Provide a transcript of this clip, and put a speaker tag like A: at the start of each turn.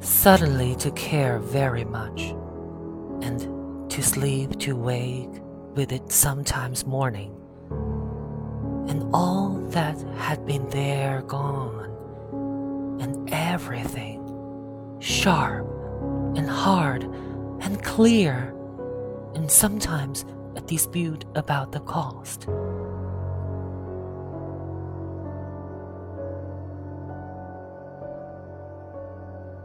A: suddenly to care very much, and to sleep to wake with it sometimes morning, and all that had been there gone, and everything sharp and hard and clear, and sometimes a dispute about the cost.